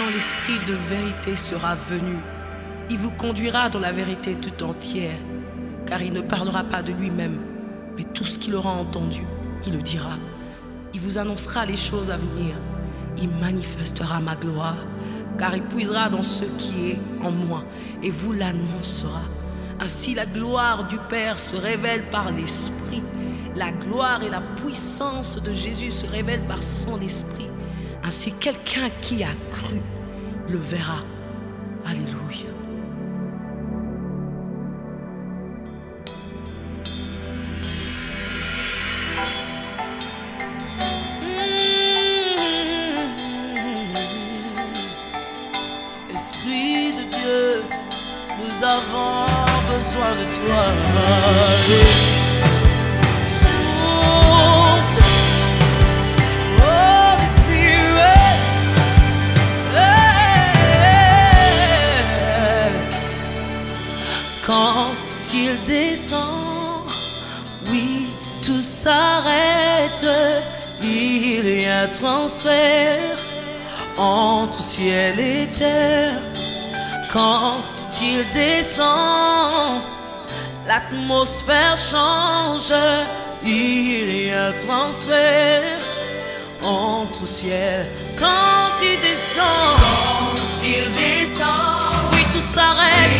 quand l'Esprit de vérité sera venu, il vous conduira dans la vérité tout entière, car il ne parlera pas de lui-même, mais tout ce qu'il aura entendu, il le dira. Il vous annoncera les choses à venir. Il manifestera ma gloire, car il puisera dans ce qui est en moi et vous l'annoncera. Ainsi la gloire du Père se révèle par l'Esprit. La gloire et la puissance de Jésus se révèlent par son Esprit. Ainsi quelqu'un qui a cru le verra. Alléluia. Mmh. Esprit de Dieu, nous avons besoin de toi. il descend, oui, tout s'arrête. Il y a transfert entre ciel et terre. Quand il descend, l'atmosphère change. Il y a transfert entre ciel. Quand il descend, quand il descend, oui, tout s'arrête.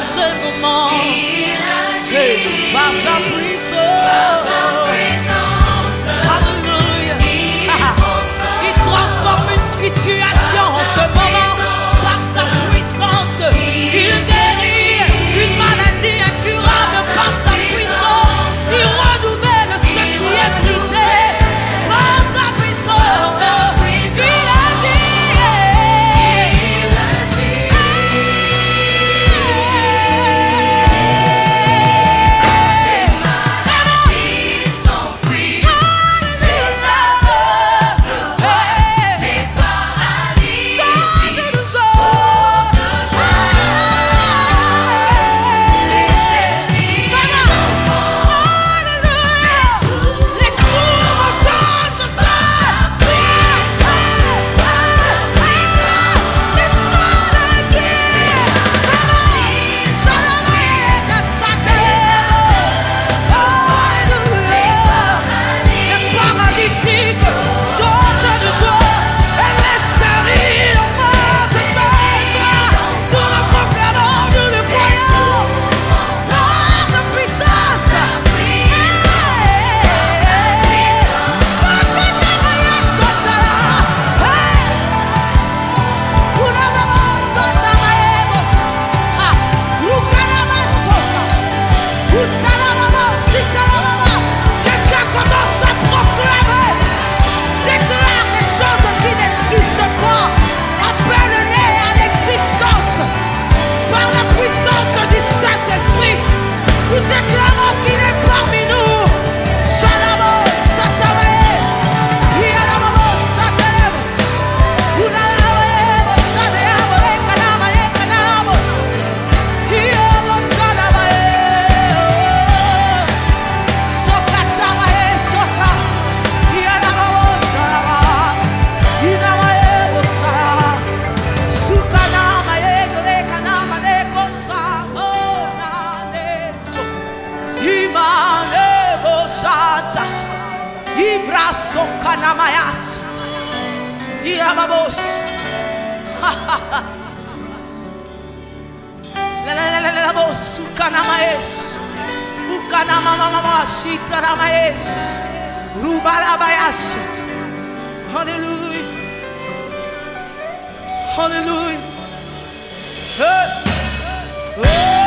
Rassemblement, passa prison. Sokanamayas. Yababos. Ha ha ha. Sukanamaes. Ukanamamamashitaramaes. Rubarabayas. Hallelujah. Hallelujah. Hey. Hey.